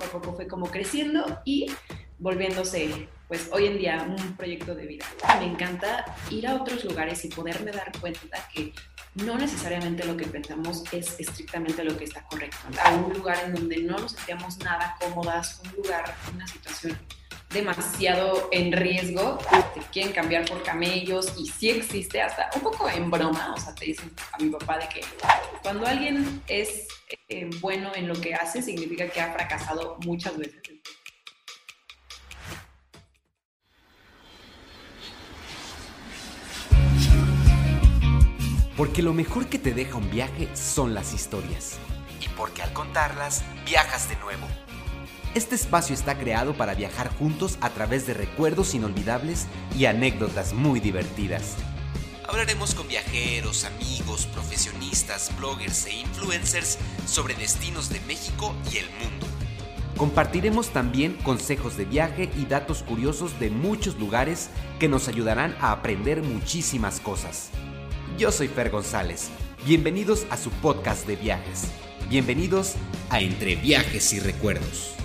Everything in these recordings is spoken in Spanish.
poco a poco fue como creciendo y volviéndose, pues hoy en día, un proyecto de vida. Me encanta ir a otros lugares y poderme dar cuenta que no necesariamente lo que pensamos es estrictamente lo que está correcto. A un lugar en donde no nos sentíamos nada cómodas, un lugar, una situación demasiado en riesgo, te quieren cambiar por camellos y sí existe hasta un poco en broma, o sea, te dicen a mi papá de que cuando alguien es eh, bueno en lo que hace significa que ha fracasado muchas veces. Porque lo mejor que te deja un viaje son las historias. Y porque al contarlas, viajas de nuevo. Este espacio está creado para viajar juntos a través de recuerdos inolvidables y anécdotas muy divertidas. Hablaremos con viajeros, amigos, profesionistas, bloggers e influencers sobre destinos de México y el mundo. Compartiremos también consejos de viaje y datos curiosos de muchos lugares que nos ayudarán a aprender muchísimas cosas. Yo soy Fer González. Bienvenidos a su podcast de viajes. Bienvenidos a Entre Viajes y Recuerdos.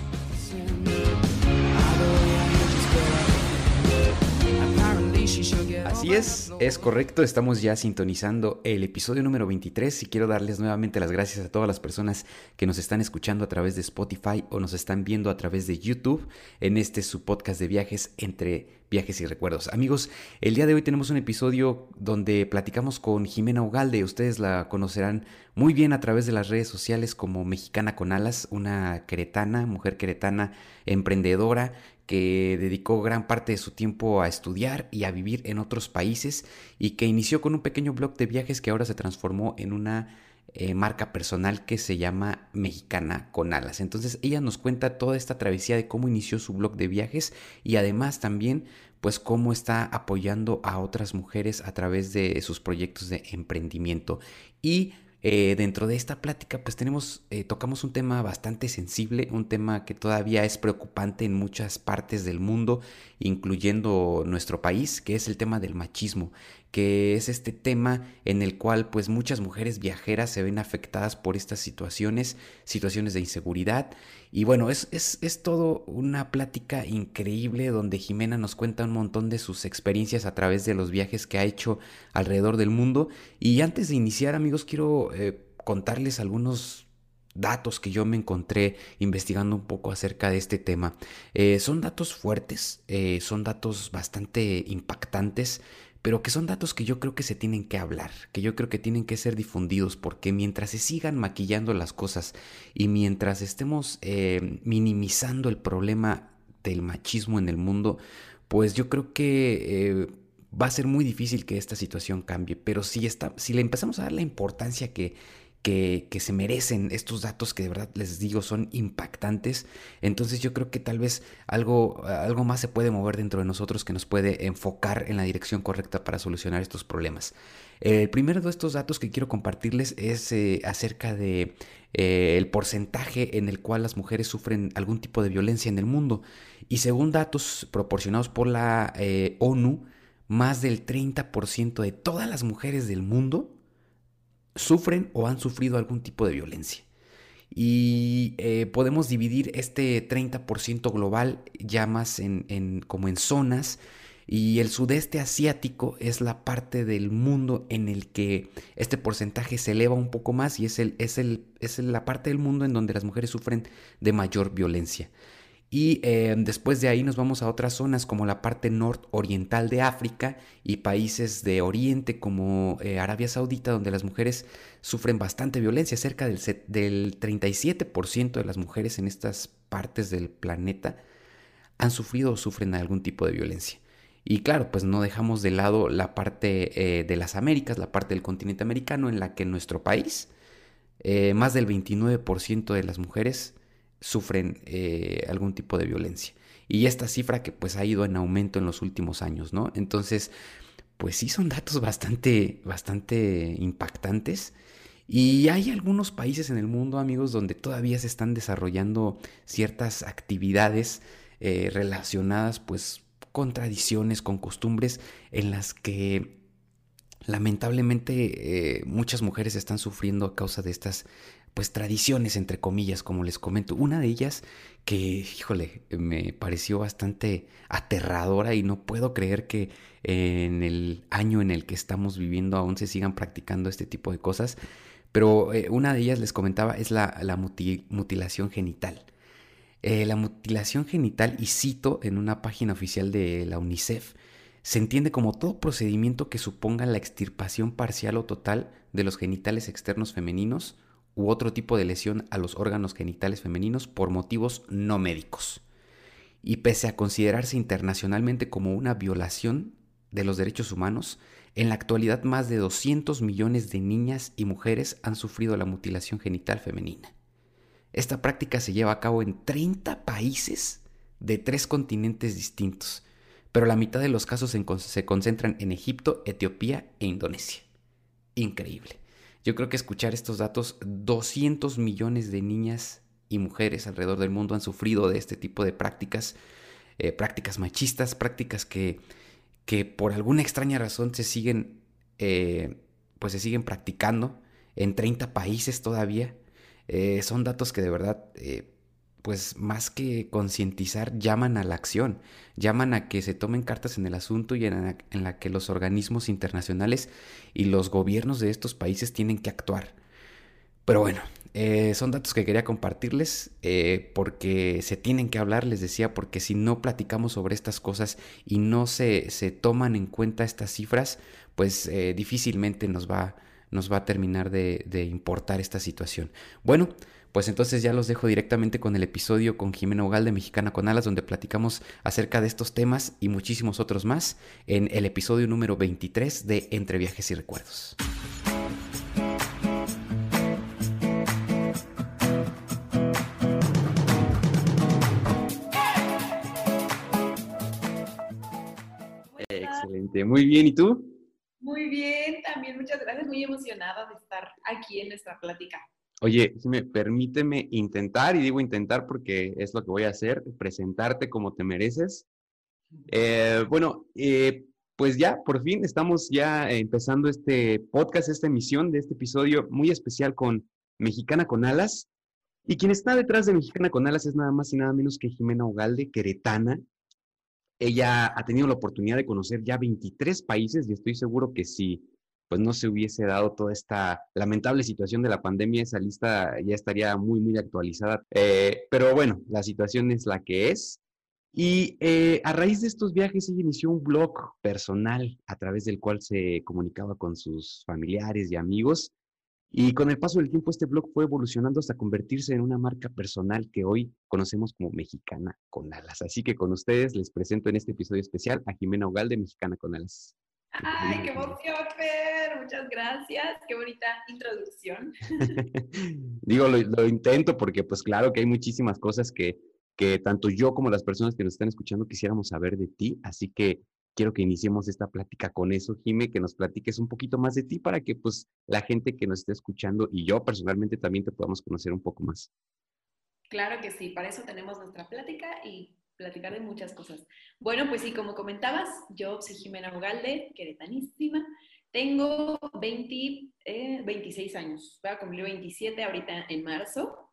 Apparently she should get Así es, es correcto, estamos ya sintonizando el episodio número 23 y quiero darles nuevamente las gracias a todas las personas que nos están escuchando a través de Spotify o nos están viendo a través de YouTube en este su podcast de viajes entre viajes y recuerdos. Amigos, el día de hoy tenemos un episodio donde platicamos con Jimena Ugalde. Ustedes la conocerán muy bien a través de las redes sociales como Mexicana con Alas, una queretana, mujer queretana, emprendedora que dedicó gran parte de su tiempo a estudiar y a vivir en países y que inició con un pequeño blog de viajes que ahora se transformó en una eh, marca personal que se llama Mexicana con Alas. Entonces ella nos cuenta toda esta travesía de cómo inició su blog de viajes y además también pues cómo está apoyando a otras mujeres a través de sus proyectos de emprendimiento. Y eh, dentro de esta plática pues tenemos, eh, tocamos un tema bastante sensible, un tema que todavía es preocupante en muchas partes del mundo, incluyendo nuestro país, que es el tema del machismo que es este tema en el cual pues muchas mujeres viajeras se ven afectadas por estas situaciones, situaciones de inseguridad. Y bueno, es, es, es todo una plática increíble donde Jimena nos cuenta un montón de sus experiencias a través de los viajes que ha hecho alrededor del mundo. Y antes de iniciar amigos, quiero eh, contarles algunos datos que yo me encontré investigando un poco acerca de este tema. Eh, son datos fuertes, eh, son datos bastante impactantes pero que son datos que yo creo que se tienen que hablar, que yo creo que tienen que ser difundidos, porque mientras se sigan maquillando las cosas y mientras estemos eh, minimizando el problema del machismo en el mundo, pues yo creo que eh, va a ser muy difícil que esta situación cambie. Pero si, está, si le empezamos a dar la importancia que que, se merecen estos datos que de verdad les digo son impactantes. Entonces yo creo que tal vez algo, algo más se puede mover dentro de nosotros que nos puede enfocar en la dirección correcta para solucionar estos problemas. El primero de estos datos que quiero compartirles es eh, acerca de eh, el porcentaje en el cual las mujeres sufren algún tipo de violencia en el mundo. Y según datos proporcionados por la eh, ONU, más del 30% de todas las mujeres del mundo sufren o han sufrido algún tipo de violencia. Y eh, podemos dividir este 30% global ya más en, como en zonas. Y el sudeste asiático es la parte del mundo en el que este porcentaje se eleva un poco más y es, el, es, el, es la parte del mundo en donde las mujeres sufren de mayor violencia. Y eh, después de ahí nos vamos a otras zonas como la parte nororiental de África y países de Oriente como eh, Arabia Saudita, donde las mujeres sufren bastante violencia. Cerca del, del 37% de las mujeres en estas partes del planeta han sufrido o sufren algún tipo de violencia. Y claro, pues no dejamos de lado la parte eh, de las Américas, la parte del continente americano, en la que en nuestro país más del 29% de las mujeres sufren eh, algún tipo de violencia. Y esta cifra que pues ha ido en aumento en los últimos años, ¿no? Entonces, pues sí son datos bastante, bastante impactantes. Y hay algunos países en el mundo, amigos, donde todavía se están desarrollando ciertas actividades eh, relacionadas pues con tradiciones, con costumbres en las que lamentablemente eh, muchas mujeres están sufriendo a causa de estas pues tradiciones entre comillas, como les comento. Una de ellas que, híjole, me pareció bastante aterradora y no puedo creer que en el año en el que estamos viviendo aún se sigan practicando este tipo de cosas. Pero eh, una de ellas les comentaba es la, mutilación genital. Eh, la mutilación genital, y cito en una página oficial de la UNICEF, se entiende como todo procedimiento que suponga la extirpación parcial o total de los genitales externos femeninos u otro tipo de lesión a los órganos genitales femeninos por motivos no médicos. Y pese a considerarse internacionalmente como una violación de los derechos humanos, en la actualidad más de 200 millones de niñas y mujeres han sufrido la mutilación genital femenina. Esta práctica se lleva a cabo en 30 países de tres continentes distintos, pero la mitad de los casos se concentran en Egipto, Etiopía e Indonesia. Increíble. Yo creo que escuchar estos datos, 200 millones de niñas y mujeres alrededor del mundo han sufrido de este tipo de prácticas, eh, prácticas machistas, prácticas que, que por alguna extraña razón se siguen, eh, pues se siguen practicando en 30 países todavía. Eh, son datos que de verdad pues más que concientizar, llaman a la acción, llaman a que se tomen cartas en el asunto y en la, que los organismos internacionales y los gobiernos de estos países tienen que actuar. Pero bueno, eh, son datos que quería compartirles eh, porque se tienen que hablar, les decía, porque si no platicamos sobre estas cosas y no se, se toman en cuenta estas cifras, pues eh, difícilmente nos va, nos va a terminar de importar esta situación. Bueno, pues entonces ya los dejo directamente con el episodio con Jimena Ugal de Mexicana con Alas, donde platicamos acerca de estos temas y muchísimos otros más en el episodio número 23 de Entre Viajes y Recuerdos. Excelente, muy bien, ¿y tú? Muy bien, también muchas gracias, muy emocionada de estar aquí en nuestra plática. Oye, si me permíteme intentar, y digo intentar porque es lo que voy a hacer, presentarte como te mereces. Eh, bueno, eh, pues ya, por fin estamos ya empezando este podcast, esta emisión de este episodio muy especial con Mexicana con Alas. Y quien está detrás de Mexicana con Alas es nada más y nada menos que Jimena Ogalde, queretana. Ella ha tenido la oportunidad de conocer ya 23 países y estoy seguro que si pues no se hubiese dado toda esta lamentable situación de la pandemia, esa lista ya estaría muy, muy actualizada. Eh, pero bueno, la situación es la que es. Y eh, a raíz de estos viajes, ella inició un blog personal a través del cual se comunicaba con sus familiares y amigos. Y con el paso del tiempo, este blog fue evolucionando hasta convertirse en una marca personal que hoy conocemos como Mexicana con Alas. Así que con ustedes les presento en este episodio especial a Jimena Ogal Mexicana con Alas. Ay, qué emoción, Fer. Muchas gracias. Qué bonita introducción. Digo, lo, intento porque pues claro que hay muchísimas cosas que, que tanto yo como las personas que nos están escuchando quisiéramos saber de ti. Así que quiero que iniciemos esta plática con eso, Jime, que nos platiques un poquito más de ti para que pues la gente que nos esté escuchando y yo personalmente también te podamos conocer un poco más. Claro que sí, para eso tenemos nuestra plática y platicar de muchas cosas. Bueno, pues sí, como comentabas, yo soy Jimena Ugalde, queretanísima. Tengo 20, 26 eh, años, voy a cumplir 27 ahorita en marzo.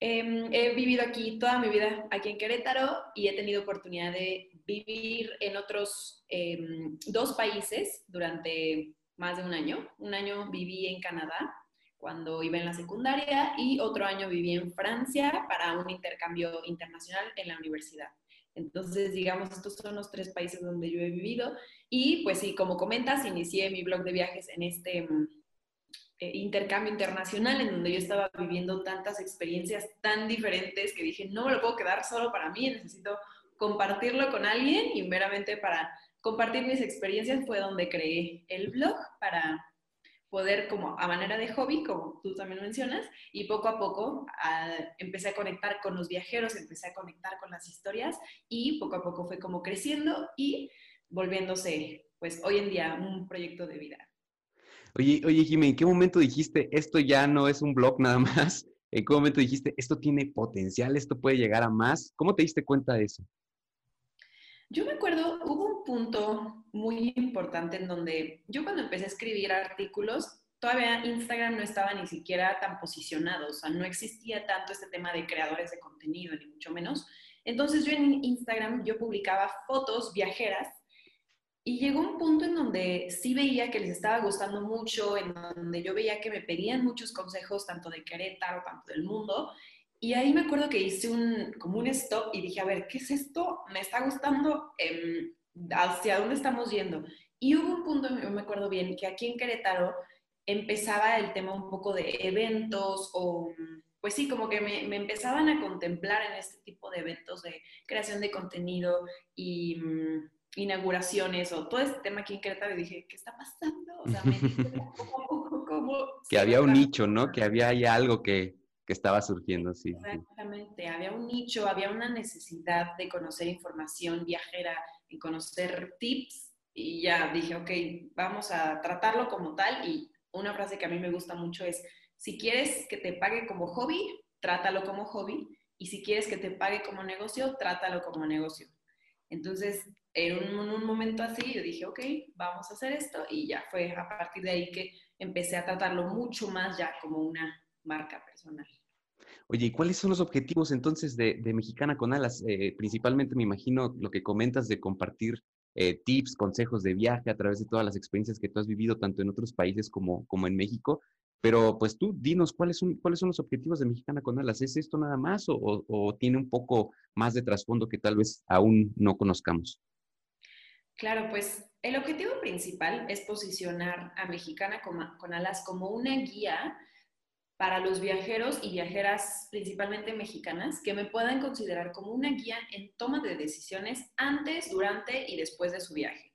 Em, he vivido aquí toda mi vida, aquí en Querétaro, y he tenido oportunidad de vivir en otros em, dos países durante más de un año. Un año viví en Canadá cuando iba en la secundaria y otro año viví en Francia para un intercambio internacional en la universidad. Entonces, digamos, estos son los tres países donde yo he vivido y pues sí, como comentas, inicié mi blog de viajes en este mm, eh, intercambio internacional en donde yo estaba viviendo tantas experiencias tan diferentes que dije, no me lo puedo quedar solo para mí, necesito compartirlo con alguien y meramente para compartir mis experiencias fue donde creé el blog para poder como a manera de hobby, como tú también mencionas, y poco a poco empecé a conectar con los viajeros, empecé a conectar con las historias y poco a poco fue como creciendo y volviéndose, pues hoy en día, un proyecto de vida. Oye, oye, Jimé, ¿en qué momento dijiste esto ya no es un blog nada más? ¿En qué momento dijiste esto tiene potencial, esto puede llegar a más? ¿Cómo te diste cuenta de eso? Yo me acuerdo, hubo punto muy importante en donde yo cuando empecé a escribir artículos, todavía Instagram no estaba ni siquiera tan posicionado, o sea, no existía tanto este tema de creadores de contenido, ni mucho menos. Entonces yo en Instagram yo publicaba fotos viajeras y llegó un punto en donde sí veía que les estaba gustando mucho, en donde yo veía que me pedían muchos consejos, tanto de Querétaro, tanto del mundo. Y ahí me acuerdo que hice un, como un stop y dije, a ver, ¿qué es esto? ¿Me está gustando? Em, ¿Hacia dónde estamos yendo? Y hubo un punto, yo me acuerdo bien, que aquí en Querétaro empezaba el tema un poco de eventos o pues sí, como que me, empezaban a contemplar en este tipo de eventos de creación de contenido y mm, inauguraciones o todo este tema aquí en Querétaro y dije, ¿qué está pasando? O sea, me que había un nicho, ¿no? Que había ahí algo que, que estaba surgiendo, sí. Exactamente, había un nicho, había una necesidad de conocer información viajera y conocer tips y ya dije, ok, vamos a tratarlo como tal y una frase que a mí me gusta mucho es, si quieres que te pague como hobby, trátalo como hobby. Y si quieres que te pague como negocio, trátalo como negocio. Entonces, en un, momento así, yo dije, ok, vamos a hacer esto. Y ya fue a partir de ahí que empecé a tratarlo mucho más ya como una marca personal. Oye, ¿y cuáles son los objetivos entonces de, Mexicana con Alas? Eh, principalmente me imagino lo que comentas de compartir eh, tips, consejos de viaje a través de todas las experiencias que tú has vivido tanto en otros países como, como en México. Pero pues tú dinos cuáles son, cuáles son los objetivos de Mexicana con Alas. ¿Es esto nada más o, tiene un poco más de trasfondo que tal vez aún no conozcamos? Claro, pues el objetivo principal es posicionar a Mexicana con, Alas como una guía para los viajeros y viajeras principalmente mexicanas que me puedan considerar como una guía en toma de decisiones antes, durante y después de su viaje.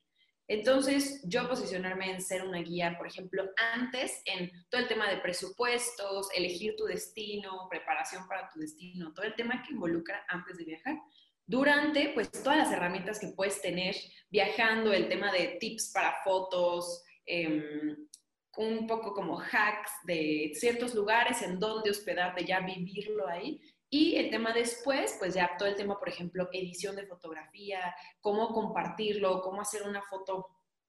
Entonces, yo posicionarme en ser una guía, por ejemplo, antes en todo el tema de presupuestos, elegir tu destino, preparación para tu destino, todo el tema que involucra antes de viajar. Durante, pues todas las herramientas que puedes tener viajando, el tema de tips para fotos, em, un poco como hacks de ciertos lugares en donde hospedarte, ya vivirlo ahí. Y el tema después, pues ya todo el tema, por ejemplo, edición de fotografía, cómo compartirlo, cómo hacer una foto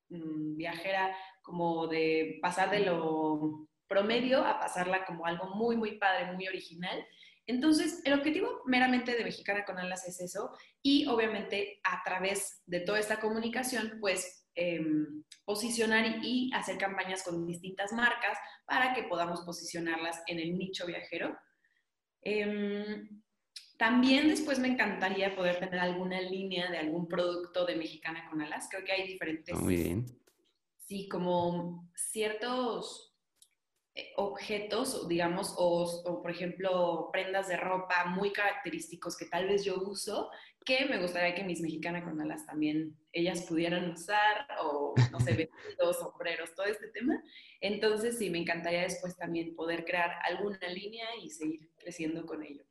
mm, viajera, como de pasar de lo promedio a pasarla como algo muy, muy padre, muy original. Entonces, el objetivo meramente de Mexicana con Alas es eso y obviamente a través de toda esta comunicación, pues em, posicionar y hacer campañas con distintas marcas para que podamos posicionarlas en el nicho viajero Em, también después me encantaría poder tener alguna línea de algún producto de Mexicana con Alas. Creo que hay diferentes. Muy bien. Sí, como ciertos eh, objetos, digamos, o, por ejemplo prendas de ropa muy característicos que tal vez yo uso, que me gustaría que mis mexicanas con alas también ellas pudieran usar, o no sé, vestidos, sombreros, todo este tema. Entonces sí, me encantaría después también poder crear alguna línea y seguir creciendo con ello.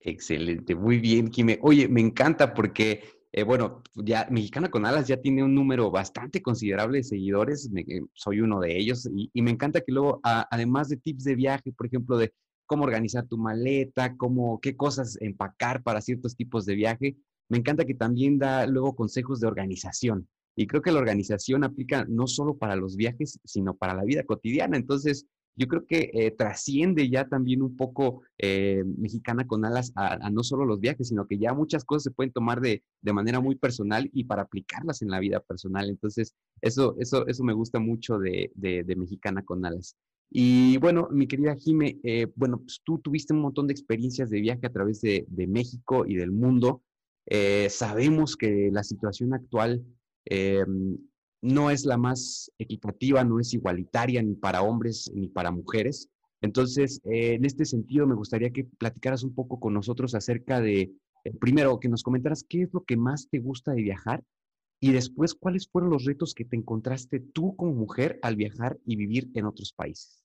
Excelente, muy bien, Kime. Oye, me encanta porque, eh, bueno, ya Mexicana con Alas ya tiene un número bastante considerable de seguidores, eh, soy uno de ellos, y, me encanta que luego, además de tips de viaje, por ejemplo, de cómo organizar tu maleta, cómo, qué cosas empacar para ciertos tipos de viaje, me encanta que también da luego consejos de organización. Y creo que la organización aplica no solo para los viajes, sino para la vida cotidiana. Entonces, yo creo que eh, trasciende ya también un poco eh, mexicana con alas a, no solo los viajes, sino que ya muchas cosas se pueden tomar de, manera muy personal y para aplicarlas en la vida personal. Entonces, eso, eso, eso me gusta mucho de, mexicana con alas. Y bueno, mi querida Jime, eh, bueno, pues tú tuviste un montón de experiencias de viaje a través de, México y del mundo. sabemos que la situación actual no es la más equitativa, no es igualitaria ni para hombres ni para mujeres. Entonces, eh, en este sentido, me gustaría que platicaras un poco con nosotros acerca de, eh, primero, que nos comentaras qué es lo que más te gusta de viajar y después, cuáles fueron los retos que te encontraste tú como mujer al viajar y vivir en otros países.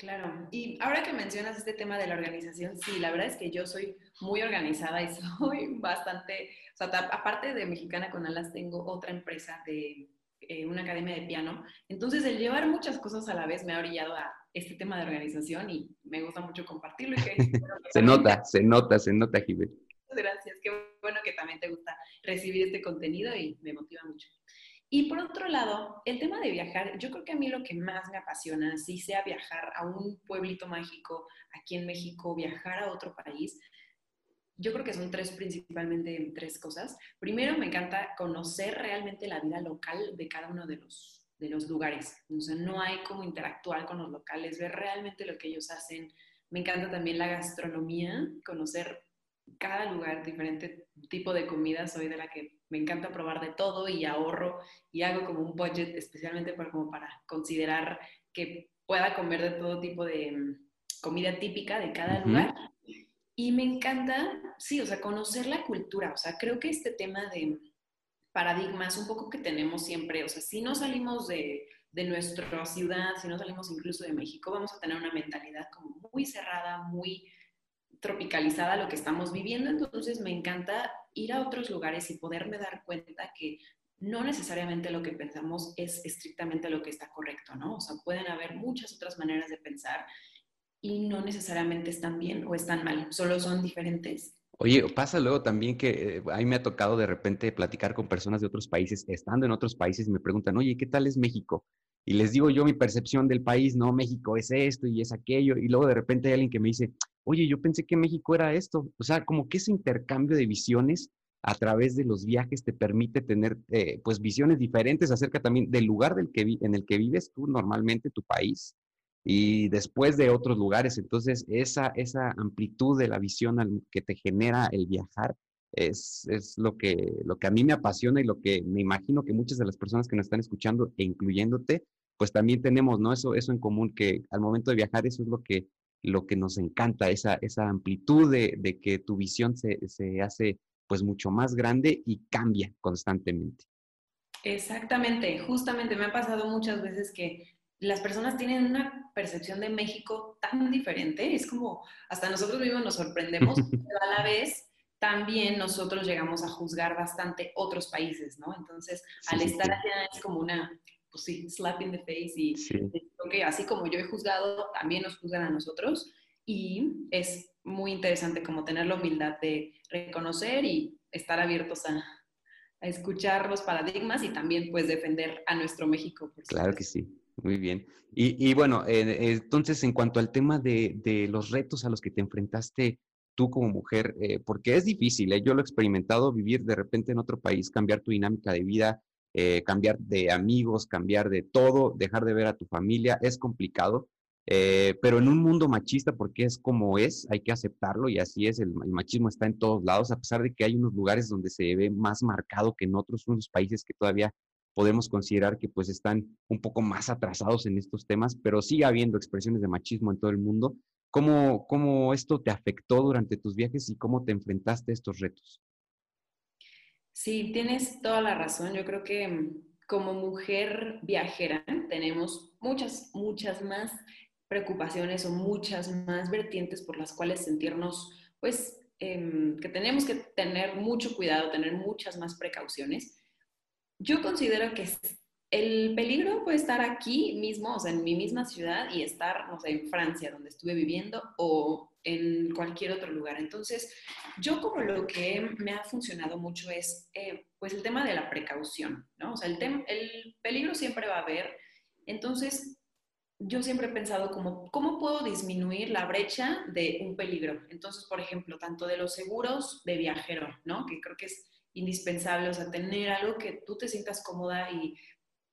Claro, y ahora que mencionas este tema de la organización, sí, la verdad es que yo soy muy organizada y soy bastante, o sea, aparte de Mexicana con Alas, tengo otra empresa de eh, una academia de piano, entonces el llevar muchas cosas a la vez me ha orillado a este tema de organización y me gusta mucho compartirlo. Y que, se nota, se nota, se nota, Gracias, qué bueno que también te gusta recibir este contenido y me motiva mucho. Y por otro lado, el tema de viajar, yo creo que a mí lo que más me apasiona, si sea viajar a un pueblito mágico aquí en México, viajar a otro país, yo creo que son tres principalmente tres cosas. Primero, me encanta conocer realmente la vida local de cada uno de los, de los lugares. O sea, no hay como interactuar con los locales, ver realmente lo que ellos hacen. Me encanta también la gastronomía, conocer cada lugar, diferente tipo de comida. Soy de la que me encanta probar de todo y ahorro y hago como un budget especialmente para, como para considerar que pueda comer de todo tipo de mm, comida típica de cada lugar. Y me encanta, sí, o sea, conocer la cultura. O sea, creo que este tema de paradigmas un poco que tenemos siempre, o sea, si no salimos de, de nuestra ciudad, si no salimos incluso de México, vamos a tener una mentalidad como muy cerrada, muy tropicalizada lo que estamos viviendo, entonces me encanta ir a otros lugares y poderme dar cuenta que no necesariamente lo que pensamos es estrictamente lo que está correcto, ¿no? O sea, pueden haber muchas otras maneras de pensar y no necesariamente están bien o están mal, solo son diferentes. Oye, pasa luego también que eh, a mí me ha tocado de repente platicar con personas de otros países, estando en otros países, y me preguntan, oye, ¿qué tal es México? Y les digo yo mi percepción del país, no, México es esto y es aquello, y luego de repente hay alguien que me dice, oye, yo pensé que México era esto. O sea, como que ese intercambio de visiones a través de los viajes te permite tener eh, pues visiones diferentes acerca también del lugar del que en el que vives tú normalmente, tu país, y después de otros lugares. Entonces, esa, esa amplitud de la visión que te genera el viajar es, es, lo, que, lo que a mí me apasiona y lo que me imagino que muchas de las personas que nos están escuchando e incluyéndote, pues también tenemos, ¿no? Eso, eso en común, que al momento de viajar eso es lo que lo que nos encanta, esa, esa amplitud de, de que tu visión se, se, hace pues mucho más grande y cambia constantemente. Exactamente, justamente me ha pasado muchas veces que las personas tienen una percepción de México tan diferente, es como hasta nosotros mismos nos sorprendemos, pero a la vez también nosotros llegamos a juzgar bastante otros países, ¿no? Entonces, al estar allá es como una, pues sí, slap in the face y que así como yo he juzgado, también nos juzgan a nosotros y es muy interesante como tener la humildad de reconocer y estar abiertos a, a escuchar los paradigmas y también pues defender a nuestro México. claro que sí, muy bien. Y, y bueno, eh, entonces en cuanto al tema de, de, los retos a los que te enfrentaste tú como mujer, eh, porque es difícil, ¿eh? yo lo he experimentado, vivir de repente en otro país, cambiar tu dinámica de vida, eh, cambiar de amigos, cambiar de todo, dejar de ver a tu familia, es complicado, eh, pero en un mundo machista, porque es como es, hay que aceptarlo y así es, el, machismo está en todos lados, a pesar de que hay unos lugares donde se ve más marcado que en otros, unos países que todavía podemos considerar que pues están un poco más atrasados en estos temas, pero sigue habiendo expresiones de machismo en todo el mundo. ¿Cómo, cómo esto te afectó durante tus viajes y cómo te enfrentaste a estos retos? Sí, tienes toda la razón. Yo creo que mm, como mujer viajera tenemos muchas, muchas más preocupaciones o muchas más vertientes por las cuales sentirnos, pues, em, que tenemos que tener mucho cuidado, tener muchas más precauciones. Yo considero que el peligro puede estar aquí mismo, o sea, en mi misma ciudad y estar, no sé, en Francia, donde estuve viviendo, o en cualquier otro lugar. Entonces, yo como lo que me ha funcionado mucho es, eh, pues, el tema de la precaución, ¿no? O sea, el, el peligro siempre va a haber. Entonces, yo siempre he pensado como, ¿cómo puedo disminuir la brecha de un peligro? Entonces, por ejemplo, tanto de los seguros de viajero, ¿no? Que creo que es indispensable, o sea, tener algo que tú te sientas cómoda y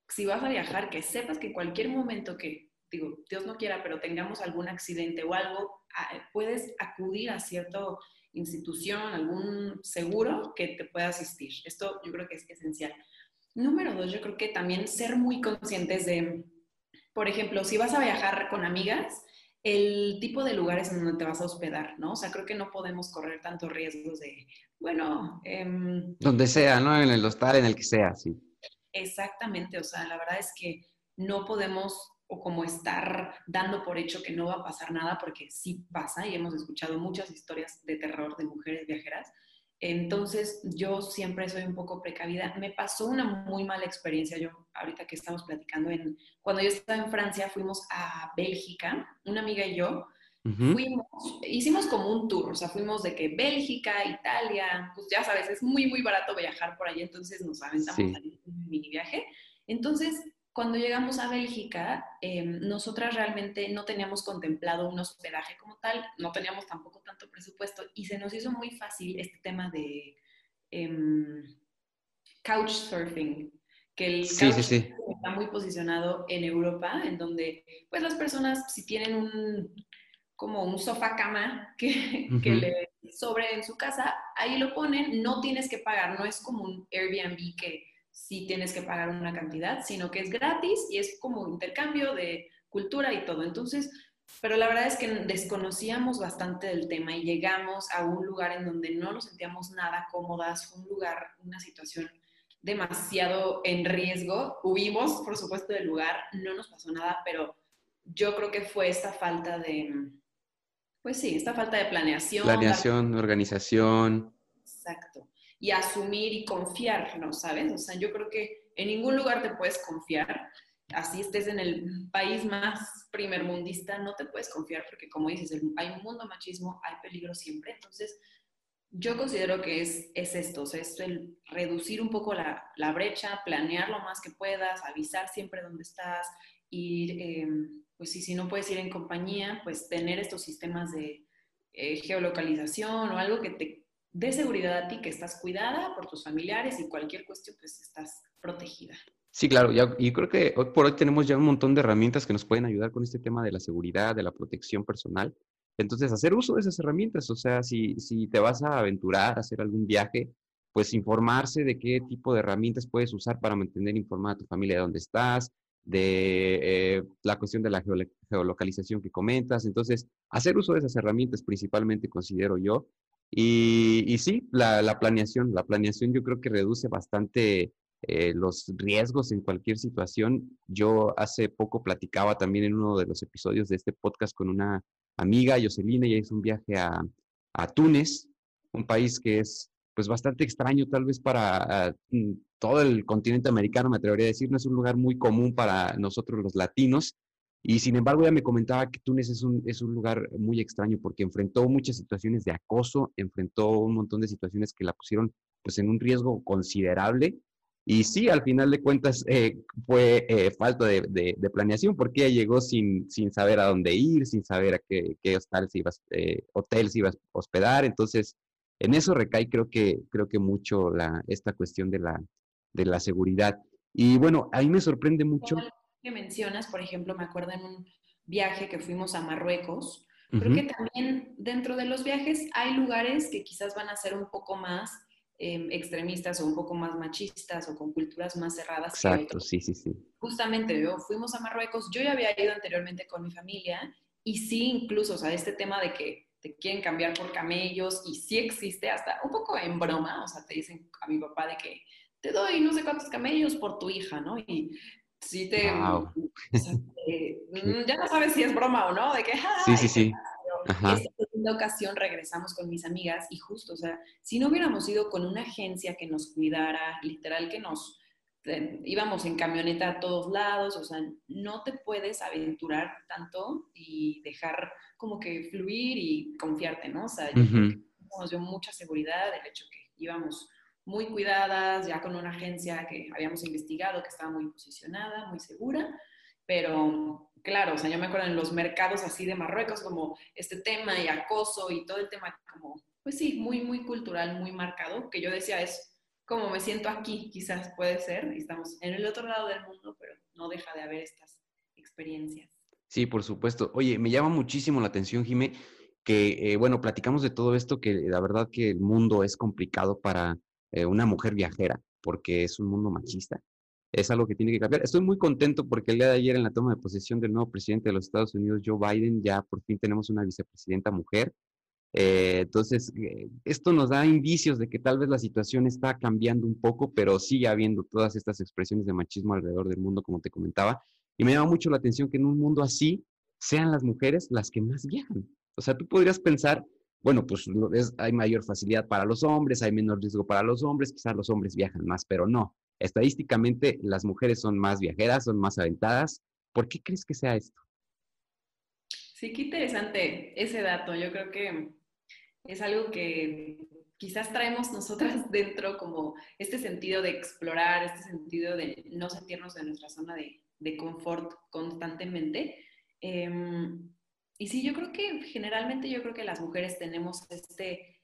si vas a viajar, que sepas que en cualquier momento que, digo, Dios no quiera, pero tengamos algún accidente o algo, puedes acudir a cierta institución, algún seguro que te pueda asistir. Esto yo creo que es esencial. Número dos, yo creo que también ser muy conscientes de, por ejemplo, si vas a viajar con amigas, el tipo de lugares en donde te vas a hospedar, ¿no? O sea, creo que no podemos correr tantos riesgos de, bueno... Em, donde sea, ¿no? En el hostal, en el que sea, sí. Exactamente, o sea, la verdad es que no podemos o como estar dando por hecho que no va a pasar nada, porque sí pasa y hemos escuchado muchas historias de terror de mujeres viajeras. Entonces, yo siempre soy un poco precavida. Me pasó una muy mala experiencia, yo ahorita que estamos platicando, en, cuando yo estaba en Francia, fuimos a Bélgica, una amiga y yo, fuimos, hicimos como un tour, o sea, fuimos de que Bélgica, Italia, pues ya sabes, es muy, muy barato viajar por allá, entonces nos aventamos a mini viaje. Entonces, cuando llegamos a Bélgica, em, nosotras realmente no teníamos contemplado un hospedaje como tal, no teníamos tampoco tanto presupuesto y se nos hizo muy fácil este tema de em, couchsurfing, que el sí, sí, sí. está muy posicionado en Europa, en donde pues las personas si tienen un como un sofá cama que, que le sobre en su casa, ahí lo ponen, no tienes que pagar, no es como un Airbnb que sí tienes que pagar una cantidad, sino que es gratis y es como intercambio de cultura y todo. Entonces, pero la verdad es que desconocíamos bastante del tema y llegamos a un lugar en donde no nos sentíamos nada cómodas, fue un lugar, una situación demasiado en riesgo. Huimos, por supuesto, del lugar, no nos pasó nada, pero yo creo que fue esta falta de, pues sí, esta falta de planeación. Planeación, organización. Exacto y asumir y confiar, ¿no sabes? O sea, yo creo que en ningún lugar te puedes confiar. Así estés en el país más primermundista, no te puedes confiar porque, como dices, hay un mundo machismo, hay peligro siempre. Entonces, yo considero que es, es esto, o sea, es el reducir un poco la, la brecha, planear lo más que puedas, avisar siempre dónde estás, ir, em, pues sí, si no puedes ir en compañía, pues tener estos sistemas de eh, geolocalización o algo que te de seguridad a ti que estás cuidada por tus familiares y cualquier cuestión, pues estás protegida. Sí, claro, ya, y creo que hoy por hoy tenemos ya un montón de herramientas que nos pueden ayudar con este tema de la seguridad, de la protección personal. Entonces, hacer uso de esas herramientas, o sea, si, si te vas a aventurar, a hacer algún viaje, pues informarse de qué tipo de herramientas puedes usar para mantener informada a tu familia de dónde estás, de eh, la cuestión de la geolocalización que comentas. Entonces, hacer uso de esas herramientas principalmente considero yo y, sí, la, planeación, la planeación yo creo que reduce bastante eh, los riesgos en cualquier situación. Yo hace poco platicaba también en uno de los episodios de este podcast con una amiga, Jocelina, y hizo un viaje a, a Túnez, un país que es pues bastante extraño tal vez para mm, todo el continente americano, me atrevería a decir, no es un lugar muy común para nosotros los latinos, y sin embargo, ella me comentaba que Túnez es un, es un lugar muy extraño porque enfrentó muchas situaciones de acoso, enfrentó un montón de situaciones que la pusieron pues en un riesgo considerable. Y sí, al final de cuentas eh, fue eh, falta de, de, planeación porque ella llegó sin, sin saber a dónde ir, sin saber a qué, qué hostal se iba, eh, hotel se iba a hospedar. Entonces, en eso recae creo que, creo que mucho la, esta cuestión de la, de la seguridad. Y bueno, a mí me sorprende mucho que mencionas, por ejemplo, me acuerdo en un viaje que fuimos a Marruecos, creo que también dentro de los viajes hay lugares que quizás van a ser un poco más em, extremistas o un poco más machistas o con culturas más cerradas. Exacto, sí, sí, sí. Justamente, yo fuimos a Marruecos, yo ya había ido anteriormente con mi familia y sí, incluso, o sea, este tema de que te quieren cambiar por camellos y sí existe hasta un poco en broma, o sea, te dicen a mi papá de que te doy no sé cuántos camellos por tu hija, ¿no? Y sí te... Mm, ya no sabes si es broma o no, de que... Sí, sí, sí. Esta segunda ocasión regresamos con mis amigas y justo, o sea, si no hubiéramos ido con una agencia que nos cuidara, literal que nos íbamos en camioneta a todos lados, o sea, no te puedes aventurar tanto y dejar como que fluir y confiarte, ¿no? O sea, nos dio mucha seguridad el hecho que íbamos muy cuidadas, ya con una agencia que habíamos investigado, que estaba muy posicionada, muy segura, pero claro, o sea, yo me acuerdo en los mercados así de Marruecos, como este tema y acoso y todo el tema como, pues sí, muy, muy cultural, muy marcado, que yo decía es como me siento aquí, quizás puede ser, estamos en el otro lado del mundo, pero no deja de haber estas experiencias. Sí, por supuesto. Oye, me llama muchísimo la atención, Jimé, que, eh, bueno, platicamos de todo esto, que la verdad que el mundo es complicado para eh, una mujer viajera, porque es un mundo machista. Es algo que tiene que cambiar. Estoy muy contento porque el día de ayer en la toma de posesión del nuevo presidente de los Estados Unidos, Joe Biden, ya por fin tenemos una vicepresidenta mujer. Eh, entonces, eh, esto nos da indicios de que tal vez la situación está cambiando un poco, pero sigue habiendo todas estas expresiones de machismo alrededor del mundo, como te comentaba. Y me llama mucho la atención que en un mundo así sean las mujeres las que más viajan. O sea, tú podrías pensar bueno, pues hay mayor facilidad para los hombres, hay menor riesgo para los hombres, quizás los hombres viajan más, pero no. Estadísticamente las mujeres son más viajeras, son más aventadas. ¿Por qué crees que sea esto? Sí, qué interesante ese dato. Yo creo que es algo que quizás traemos nosotras dentro como este sentido de explorar, este sentido de no sentirnos en nuestra zona de, de confort constantemente. Em, y sí, yo creo que generalmente yo creo que las mujeres tenemos este,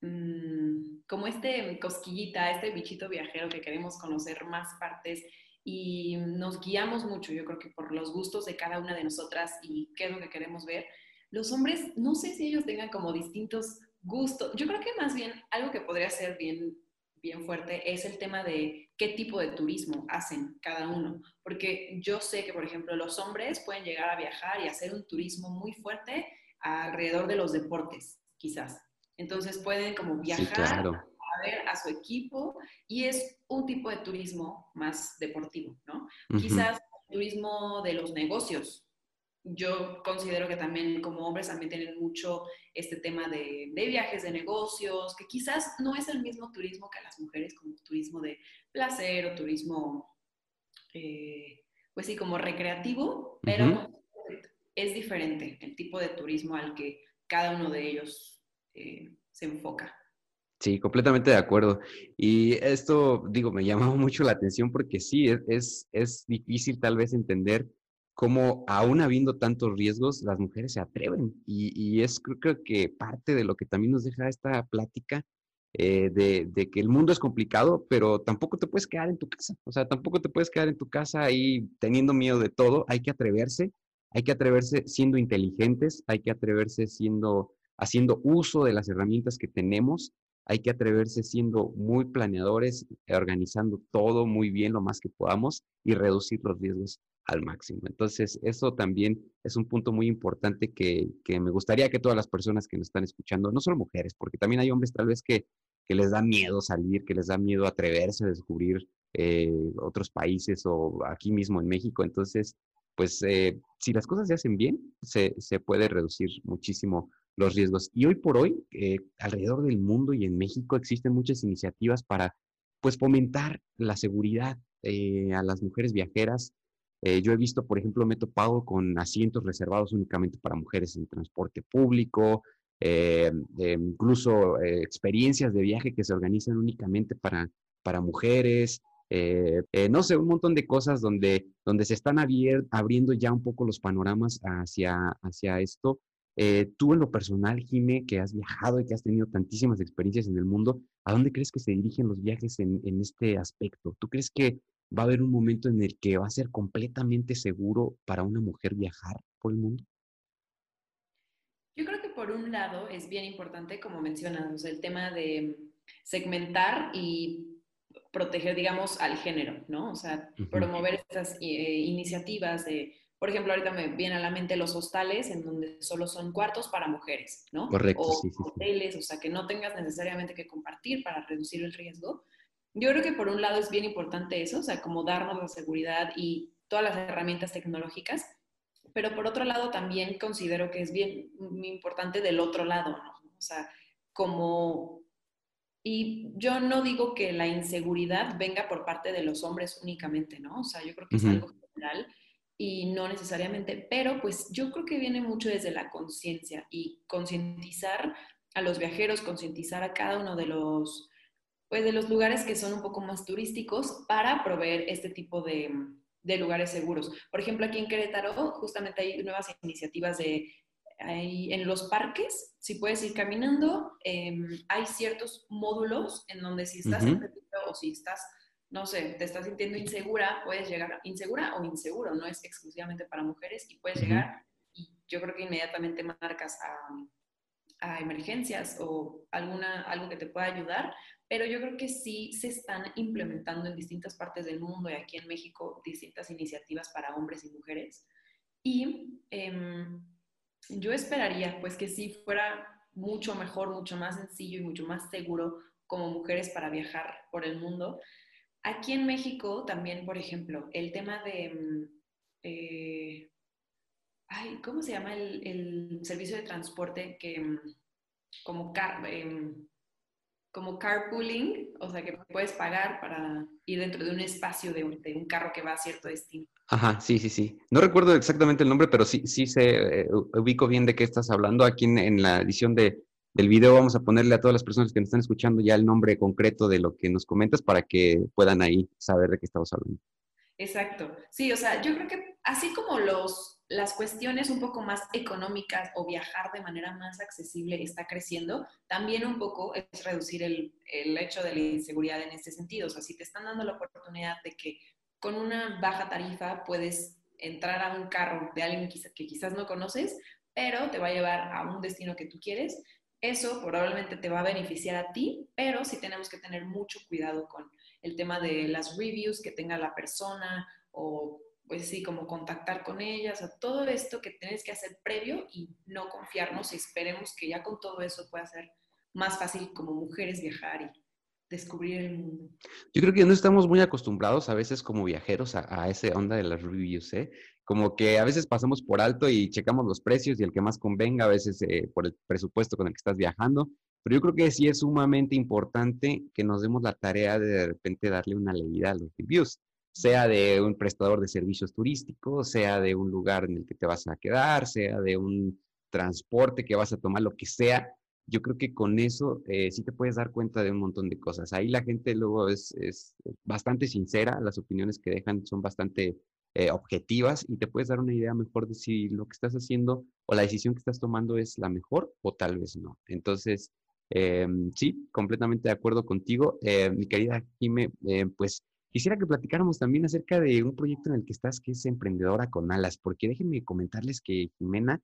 mm, como este cosquillita, este bichito viajero que queremos conocer más partes y nos guiamos mucho, yo creo que por los gustos de cada una de nosotras y qué es lo que queremos ver. Los hombres, no sé si ellos tengan como distintos gustos. Yo creo que más bien algo que podría ser bien bien fuerte es el tema de qué tipo de turismo hacen cada uno. Porque yo sé que, por ejemplo, los hombres pueden llegar a viajar y hacer un turismo muy fuerte alrededor de los deportes, quizás. Entonces pueden como viajar a ver a su equipo y es un tipo de turismo más deportivo, ¿no? Quizás turismo de los negocios, yo considero que también como hombres también tienen mucho este tema de, viajes de negocios, que quizás no es el mismo turismo que las mujeres, como turismo de placer o turismo, eh, pues sí, como recreativo, pero es diferente el tipo de turismo al que cada uno de ellos eh, se enfoca. Sí, completamente de acuerdo. Y esto, digo, me llama mucho la atención porque sí, es, es difícil tal vez entender cómo aún habiendo tantos riesgos, las mujeres se atreven. Y, es creo, que parte de lo que también nos deja esta plática eh, de, que el mundo es complicado, pero tampoco te puedes quedar en tu casa. O sea, tampoco te puedes quedar en tu casa ahí teniendo miedo de todo. Hay que atreverse, hay que atreverse siendo inteligentes, hay que atreverse siendo, haciendo uso de las herramientas que tenemos. Hay que atreverse siendo muy planeadores, organizando todo muy bien lo más que podamos y reducir los riesgos al máximo. Entonces, eso también es un punto muy importante que, me gustaría que todas las personas que nos están escuchando, no solo mujeres, porque también hay hombres tal vez que, les da miedo salir, que les da miedo atreverse a descubrir eh, otros países o aquí mismo en México. Entonces, pues eh, si las cosas se hacen bien, se, puede reducir muchísimo los riesgos. Y hoy por hoy, eh, alrededor del mundo y en México existen muchas iniciativas para pues fomentar la seguridad a las mujeres viajeras, eh, yo he visto, por ejemplo, me he topado con asientos reservados únicamente para mujeres en transporte público, eh, eh, incluso experiencias de viaje que se organizan únicamente para, para mujeres. no sé, un montón de cosas donde, donde se están abriendo ya un poco los panoramas hacia, hacia esto. Tú en lo personal, Jime, que has viajado y que has tenido tantísimas experiencias en el mundo, ¿a dónde crees que se dirigen los viajes en, en este aspecto? ¿Tú crees que va a haber un momento en el que va a ser completamente seguro para una mujer viajar por el mundo? Yo creo que por un lado es bien importante, como mencionas, el tema de segmentar y proteger, digamos, al género, ¿no? O sea, promover estas eh, iniciativas de, por ejemplo, ahorita me viene a la mente los hostales en donde solo son cuartos para mujeres, ¿no? Correcto. O hoteles, o sea, que no tengas necesariamente que compartir para reducir el riesgo. Yo creo que por un lado es bien importante eso, o sea, como darnos la seguridad y todas las herramientas tecnológicas, pero por otro lado también considero que es bien importante del otro lado, ¿no? O sea, como... Y yo no digo que la inseguridad venga por parte de los hombres únicamente, ¿no? O sea, yo creo que es algo general y no necesariamente, pero pues yo creo que viene mucho desde la conciencia y concientizar a los viajeros, concientizar a cada uno de los pues de los lugares que son un poco más turísticos para proveer este tipo de, de lugares seguros. Por ejemplo, aquí en Querétaro justamente hay nuevas iniciativas de en los parques, si puedes ir caminando, em, hay ciertos módulos en donde si estás en o si estás, no sé, te estás sintiendo insegura, puedes llegar, insegura o inseguro, no es exclusivamente para mujeres, y puedes llegar y yo creo que inmediatamente marcas a, a, emergencias o alguna, algo que te pueda ayudar pero yo creo que sí se están implementando en distintas partes del mundo y aquí en México distintas iniciativas para hombres y mujeres. Y em, yo esperaría pues que sí fuera mucho mejor, mucho más sencillo y mucho más seguro como mujeres para viajar por el mundo. Aquí en México también, por ejemplo, el tema de... Em, eh, ay, ¿Cómo se llama el, servicio de transporte que em, como car, como carpooling, o sea, que puedes pagar para ir dentro de un espacio de un, carro que va a cierto destino. Ajá, sí, sí, sí. No recuerdo exactamente el nombre, pero sí, sí se eh, ubico bien de qué estás hablando. Aquí en, la edición de, del video vamos a ponerle a todas las personas que nos están escuchando ya el nombre concreto de lo que nos comentas para que puedan ahí saber de qué estamos hablando. Exacto. Sí, o sea, yo creo que así como los, las cuestiones un poco más económicas o viajar de manera más accesible está creciendo, también un poco es reducir el, el hecho de la inseguridad en este sentido. O sea, si te están dando la oportunidad de que con una baja tarifa puedes entrar a un carro de alguien que quizás no conoces, pero te va a llevar a un destino que tú quieres, eso probablemente te va a beneficiar a ti, pero sí tenemos que tener mucho cuidado con el tema de las reviews que tenga la persona o pues sí, como contactar con ellas, o todo esto que tienes que hacer previo y no confiarnos y esperemos que ya con todo eso pueda ser más fácil como mujeres viajar y descubrir el mundo. Yo creo que no estamos muy acostumbrados a veces como viajeros a, a esa onda de las reviews, ¿eh? Como que a veces pasamos por alto y checamos los precios y el que más convenga, a veces eh, por el presupuesto con el que estás viajando, pero yo creo que sí es sumamente importante que nos demos la tarea de de repente darle una leída a los reviews, sea de un prestador de servicios turísticos, sea de un lugar en el que te vas a quedar, sea de un transporte que vas a tomar, lo que sea, yo creo que con eso eh, sí te puedes dar cuenta de un montón de cosas. Ahí la gente luego es, es bastante sincera, las opiniones que dejan son bastante eh, objetivas y te puedes dar una idea mejor de si lo que estás haciendo o la decisión que estás tomando es la mejor o tal vez no. Entonces, em, sí, completamente de acuerdo contigo. Eh, mi querida Jime, pues quisiera que platicáramos también acerca de un proyecto en el que estás, que es Emprendedora con Alas, porque déjenme comentarles que Jimena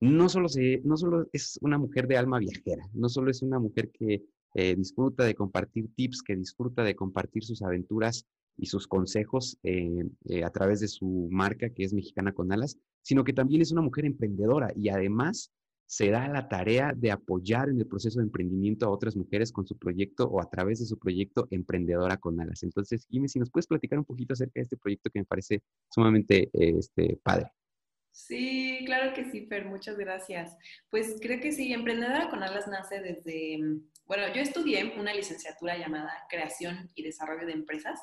no solo, se, no solo es una mujer de alma viajera, no solo es una mujer que eh, disfruta de compartir tips, que disfruta de compartir sus aventuras y sus consejos eh, eh, a través de su marca que es Mexicana con Alas, sino que también es una mujer emprendedora y además se da la tarea de apoyar en el proceso de emprendimiento a otras mujeres con su proyecto o a través de su proyecto Emprendedora con Alas. Entonces, Ime, si nos puedes platicar un poquito acerca de este proyecto que me parece sumamente este, padre. Sí, claro que sí, Fer, muchas gracias. Pues creo que sí, Emprendedora con Alas nace desde, bueno, yo estudié una licenciatura llamada Creación y Desarrollo de Empresas.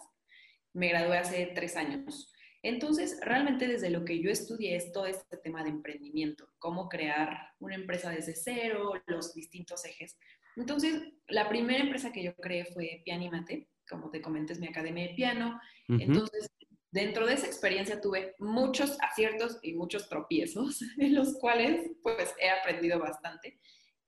Me gradué hace tres años. Entonces, realmente desde lo que yo estudié es todo este tema de emprendimiento, cómo crear una empresa desde cero, los distintos ejes. Entonces, la primera empresa que yo creé fue Pianimate, como te comenté, es mi academia de piano. Entonces, dentro de esa experiencia tuve muchos aciertos y muchos tropiezos, en los cuales pues he aprendido bastante.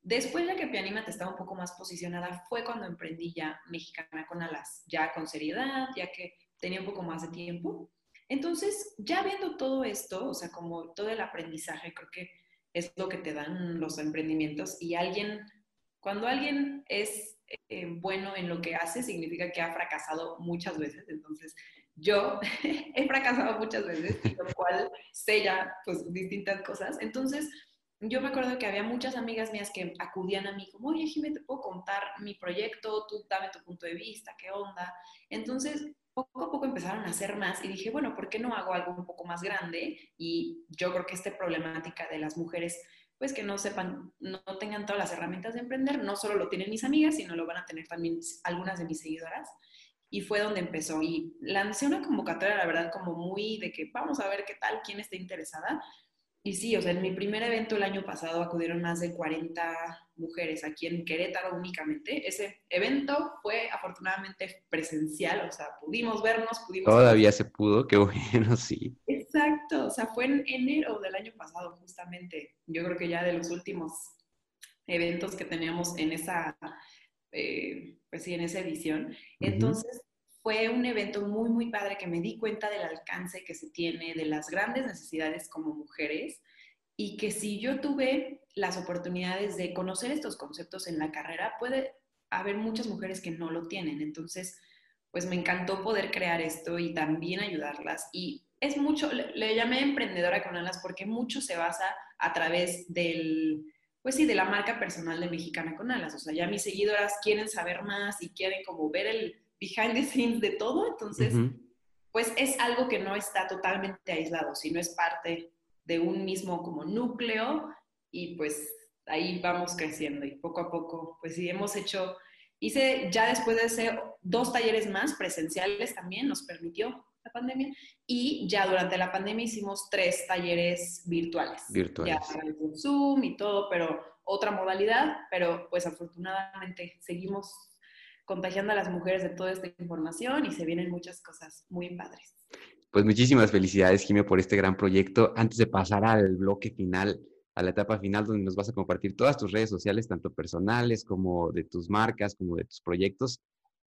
Después de que Pianimate estaba un poco más posicionada, fue cuando emprendí ya Mexicana con Alas, ya con seriedad, ya que tenía un poco más de tiempo. Entonces, ya viendo todo esto, o sea, como todo el aprendizaje, creo que es lo que te dan los emprendimientos y alguien, cuando alguien es eh, bueno en lo que hace, significa que ha fracasado muchas veces. Entonces, yo he fracasado muchas veces, lo cual sella pues distintas cosas. Entonces, yo me acuerdo que había muchas amigas mías que acudían a mí como, oye, Jimé, te puedo contar mi proyecto, tú dame tu punto de vista, qué onda. Entonces, poco a poco empezaron a hacer más y dije, bueno, ¿por qué no hago algo un poco más grande? Y yo creo que esta problemática de las mujeres, pues que no sepan, no tengan todas las herramientas de emprender, no solo lo tienen mis amigas, sino lo van a tener también algunas de mis seguidoras y fue donde empezó. Y lancé una convocatoria, la verdad, como muy de que vamos a ver qué tal, quién está interesada. Y sí, o sea, en mi primer evento el año pasado acudieron más de 40 mujeres aquí en Querétaro únicamente. Ese evento fue afortunadamente presencial, o sea, pudimos vernos, pudimos... Todavía se pudo, qué bueno, sí. Exacto, o sea, fue en enero del año pasado justamente. Yo creo que ya de los últimos eventos que teníamos en esa eh, pues sí, en esa edición. Entonces, fue un evento muy, muy padre que me di cuenta del alcance que se tiene, de las grandes necesidades como mujeres y que si yo tuve las oportunidades de conocer estos conceptos en la carrera, puede haber muchas mujeres que no lo tienen. Entonces, pues me encantó poder crear esto y también ayudarlas. Y es mucho, le, le llamé emprendedora con alas porque mucho se basa a través del, pues sí, de la marca personal de Mexicana con Alas. O sea, ya mis seguidoras quieren saber más y quieren como ver el behind the scenes de todo. Entonces, pues es algo que no está totalmente aislado, sino es parte de un mismo como núcleo y pues ahí vamos creciendo y poco a poco, pues sí, hemos hecho, hice ya después de hacer dos talleres más presenciales también, nos permitió la pandemia. Y ya durante la pandemia hicimos tres talleres virtuales. Virtuales. Ya con Zoom y todo, pero otra modalidad, pero pues afortunadamente seguimos contagiando a las mujeres de toda esta información y se vienen muchas cosas muy padres. Pues muchísimas felicidades, Jimé, por este gran proyecto. Antes de pasar al bloque final, a la etapa final donde nos vas a compartir todas tus redes sociales, tanto personales como de tus marcas, como de tus proyectos.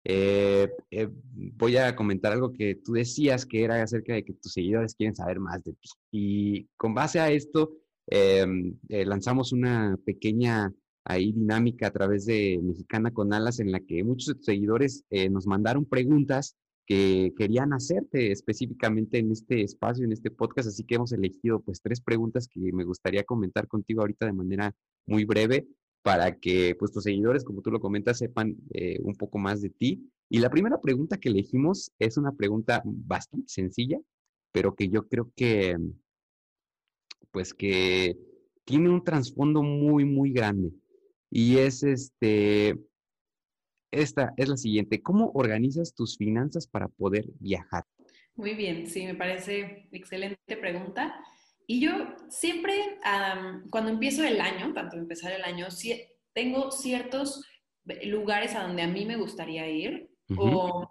Eh, eh, voy a comentar algo que tú decías que era acerca de que tus seguidores quieren saber más de ti. Y con base a esto, em, eh, lanzamos una pequeña ahí dinámica a través de Mexicana con Alas en la que muchos de tus seguidores nos mandaron preguntas que querían hacerte específicamente en este espacio, en este podcast, así que hemos elegido pues tres preguntas que me gustaría comentar contigo ahorita de manera muy breve para que pues tus seguidores, como tú lo comentas, sepan eh, un poco más de ti. Y la primera pregunta que elegimos es una pregunta bastante sencilla, pero que yo creo que pues que tiene un trasfondo muy, muy grande. Y es este, esta es la siguiente. ¿Cómo organizas tus finanzas para poder viajar? Muy bien, sí, me parece excelente pregunta. Y yo siempre, cuando empiezo el año, tanto empezar el año, tengo ciertos lugares a donde a mí me gustaría ir o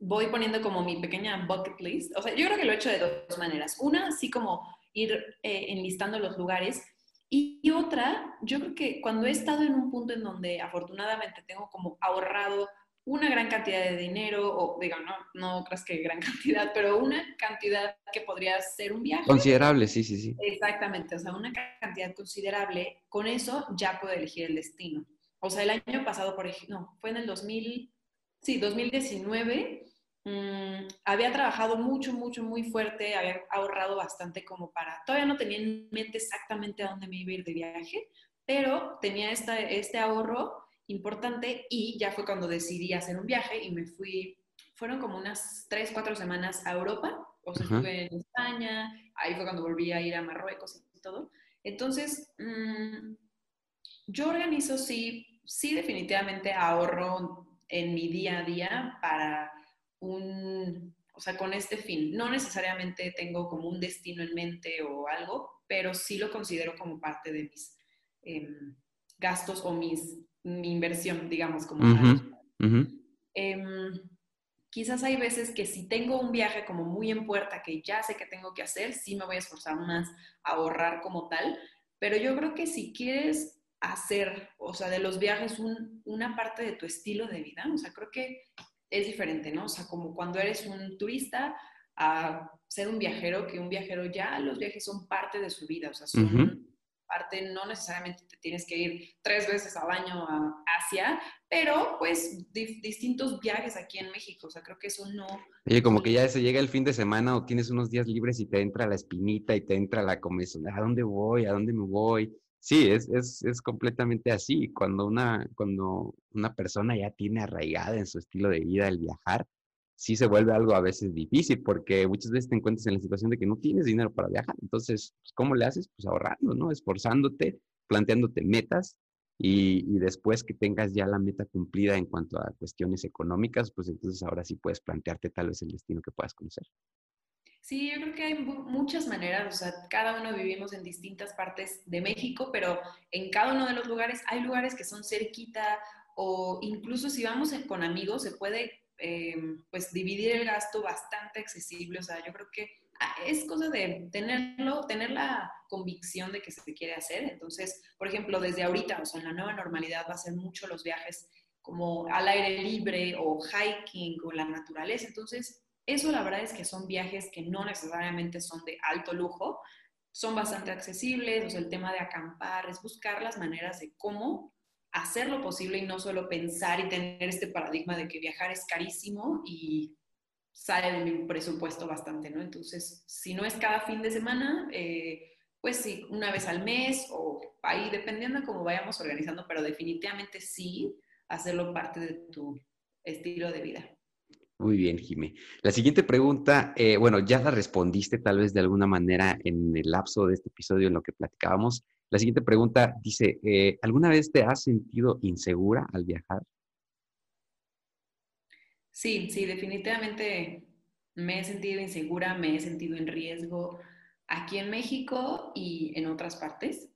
voy poniendo como mi pequeña bucket list. O sea, yo creo que lo he hecho de dos maneras. Una, así como ir eh, enlistando los lugares y, otra, yo creo que cuando he estado en un punto en donde afortunadamente tengo como ahorrado una gran cantidad de dinero, o digo, no, no creas que gran cantidad, pero una cantidad que podría ser un viaje. Considerable, sí, sí, sí. Exactamente, o sea, una cantidad considerable, con eso ya puedo elegir el destino. O sea, el año pasado, por ejemplo, no, fue en el 2000, sí, 2019, Mm, había trabajado mucho, mucho, muy fuerte, había ahorrado bastante como para, todavía no tenía en mente exactamente a dónde me iba a ir de viaje, pero tenía esta, este ahorro importante y ya fue cuando decidí hacer un viaje y me fui, fueron como unas tres, cuatro semanas a Europa, o sea, estuve en España, ahí fue cuando volví a ir a Marruecos y todo. Entonces, mm, yo organizo, sí, sí definitivamente ahorro en mi día a día para un, o sea, con este fin. No necesariamente tengo como un destino en mente o algo, pero sí lo considero como parte de mis em, gastos o mis, mi inversión, digamos, como em, quizás hay veces que si tengo un viaje como muy en puerta que ya sé que tengo que hacer, sí me voy a esforzar más a ahorrar como tal, pero yo creo que si quieres hacer, o sea, de los viajes una parte de tu estilo de vida, o sea, creo que es diferente, ¿no? O sea, como cuando eres un turista a ser un viajero, que un viajero ya los viajes son parte de su vida, o sea, son parte, no necesariamente te tienes que ir tres veces al año a Asia, pero pues distintos viajes aquí en México, o sea, creo que eso no... Oye, como que ya se llega el fin de semana o tienes unos días libres y te entra la espinita y te entra la comezón, ¿a dónde voy? ¿A dónde me voy? Sí, es, es, es, completamente así. Cuando una, cuando una persona ya tiene arraigada en su estilo de vida el viajar, sí se vuelve algo a veces difícil porque muchas veces te encuentras en la situación de que no tienes dinero para viajar. Entonces, pues, ¿cómo le haces? Pues ahorrando, ¿no? Esforzándote, planteándote metas y, y, después que tengas ya la meta cumplida en cuanto a cuestiones económicas, pues entonces ahora sí puedes plantearte tal vez el destino que puedas conocer. Sí, yo creo que hay muchas maneras, o sea, cada uno vivimos en distintas partes de México, pero en cada uno de los lugares hay lugares que son cerquita o incluso si vamos con amigos se puede eh, pues dividir el gasto bastante accesible, o sea, yo creo que ah, es cosa de tenerlo, tener la convicción de que se quiere hacer. Entonces, por ejemplo, desde ahorita, o sea, en la nueva normalidad va a ser mucho los viajes como al aire libre o hiking o la naturaleza. Entonces, eso la verdad es que son viajes que no necesariamente son de alto lujo, son bastante accesibles, o sea, el tema de acampar es buscar las maneras de cómo hacer lo posible y no solo pensar y tener este paradigma de que viajar es carísimo y sale de mi presupuesto bastante, ¿no? Entonces, si no es cada fin de semana, eh, pues sí, una vez al mes o ahí, dependiendo de cómo vayamos organizando, pero definitivamente sí hacerlo parte de tu estilo de vida. Muy bien, Jimé. La siguiente pregunta, eh, bueno, ya la respondiste tal vez de alguna manera en el lapso de este episodio en lo que platicábamos. La siguiente pregunta dice, eh, ¿alguna vez te has sentido insegura al viajar? Sí, sí, definitivamente me he sentido insegura, me he sentido en riesgo aquí en México y en otras partes.